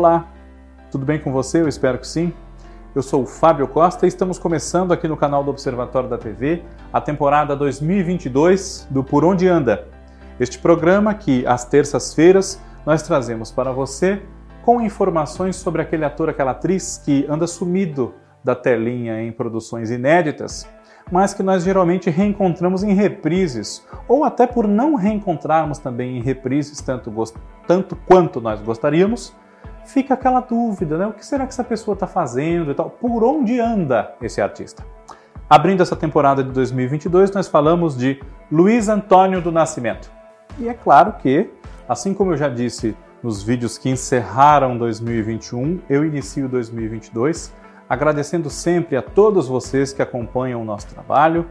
Olá, tudo bem com você? Eu espero que sim. Eu sou o Fábio Costa e estamos começando aqui no canal do Observatório da TV a temporada 2022 do Por Onde Anda. Este programa que, às terças-feiras, nós trazemos para você com informações sobre aquele ator, aquela atriz que anda sumido da telinha em produções inéditas, mas que nós geralmente reencontramos em reprises, ou até por não reencontrarmos também em reprises tanto, tanto quanto nós gostaríamos, fica aquela dúvida, né? O que será que essa pessoa está fazendo e tal? Por onde anda esse artista? Abrindo essa temporada de 2022, nós falamos de Luiz Antônio do Nascimento. E é claro que, assim como eu já disse nos vídeos que encerraram 2021, eu inicio 2022 agradecendo sempre a todos vocês que acompanham o nosso trabalho.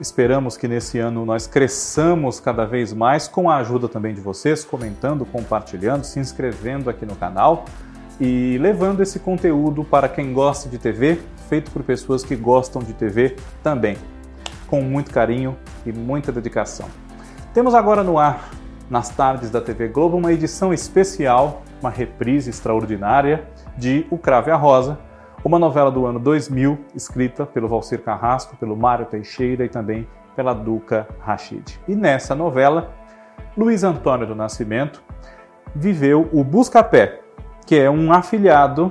Esperamos que nesse ano nós cresçamos cada vez mais com a ajuda também de vocês, comentando, compartilhando, se inscrevendo aqui no canal e levando esse conteúdo para quem gosta de TV, feito por pessoas que gostam de TV também, com muito carinho e muita dedicação. Temos agora no ar, nas tardes da TV Globo, uma edição especial, uma reprise extraordinária de O Crave a Rosa, uma novela do ano 2000, escrita pelo Valcir Carrasco, pelo Mário Teixeira e também pela Duca Rachid. E nessa novela, Luiz Antônio do Nascimento viveu o Buscapé, que é um afilhado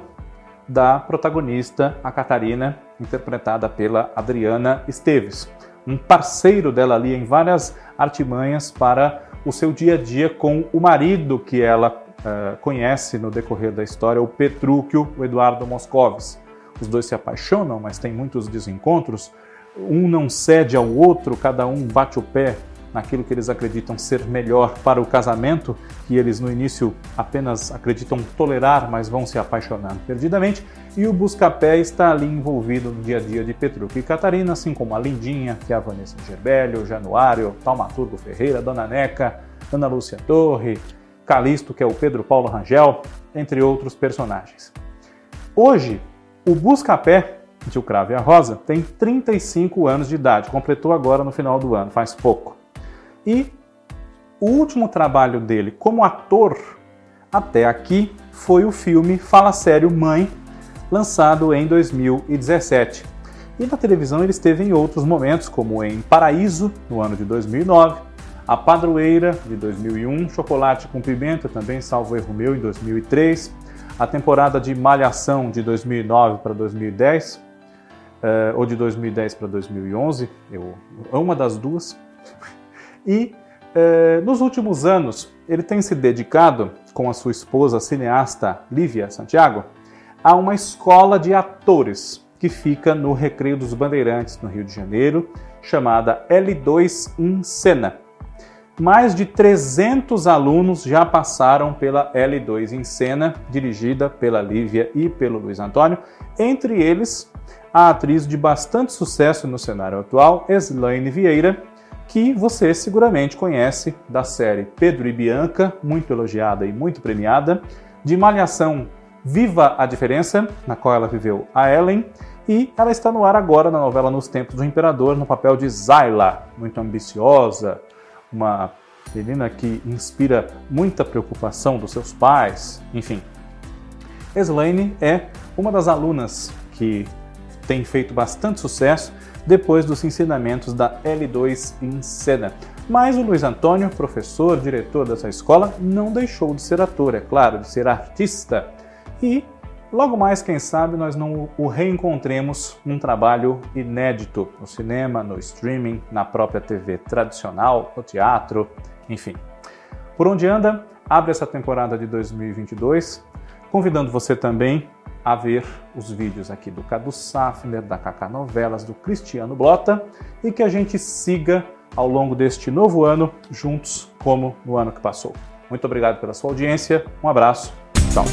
da protagonista, a Catarina, interpretada pela Adriana Esteves. Um parceiro dela ali em várias artimanhas para o seu dia a dia com o marido que ela uh, conhece no decorrer da história, o Petrúquio, o Eduardo Moscovis os dois se apaixonam, mas tem muitos desencontros. Um não cede ao outro, cada um bate o pé naquilo que eles acreditam ser melhor para o casamento, que eles no início apenas acreditam tolerar, mas vão se apaixonando perdidamente. E o Buscapé está ali envolvido no dia a dia de Petruca e Catarina, assim como a Lindinha, que é a Vanessa Gerbelli, o Januário, Taumaturgo Ferreira, Dona Neca, Ana Lúcia Torre, Calisto, que é o Pedro Paulo Rangel, entre outros personagens. Hoje, o Buscapé, de O Cravo e a Rosa, tem 35 anos de idade, completou agora no final do ano, faz pouco. E o último trabalho dele como ator até aqui foi o filme Fala Sério Mãe, lançado em 2017. E na televisão ele esteve em outros momentos, como em Paraíso, no ano de 2009, A Padroeira, de 2001, Chocolate com Pimenta, também salvo erro meu, em 2003, a temporada de Malhação de 2009 para 2010, uh, ou de 2010 para 2011, eu, uma das duas. E uh, nos últimos anos, ele tem se dedicado, com a sua esposa cineasta Lívia Santiago, a uma escola de atores que fica no Recreio dos Bandeirantes, no Rio de Janeiro, chamada L2 em Cena. Mais de 300 alunos já passaram pela L2 em cena, dirigida pela Lívia e pelo Luiz Antônio, entre eles a atriz de bastante sucesso no cenário atual, Slaine Vieira, que você seguramente conhece da série Pedro e Bianca, muito elogiada e muito premiada, de Malhação Viva a Diferença, na qual ela viveu a Ellen, e ela está no ar agora na novela Nos Tempos do Imperador, no papel de Zayla, muito ambiciosa, uma menina que inspira muita preocupação dos seus pais, enfim. Slaine é uma das alunas que tem feito bastante sucesso depois dos ensinamentos da L2 em cena. Mas o Luiz Antônio, professor, diretor dessa escola, não deixou de ser ator, é claro, de ser artista. E Logo mais, quem sabe, nós não o reencontremos num trabalho inédito no cinema, no streaming, na própria TV tradicional, no teatro, enfim. Por onde anda, abre essa temporada de 2022, convidando você também a ver os vídeos aqui do Cadu Safner, da Kaká Novelas, do Cristiano Blota e que a gente siga ao longo deste novo ano juntos como no ano que passou. Muito obrigado pela sua audiência, um abraço, tchau.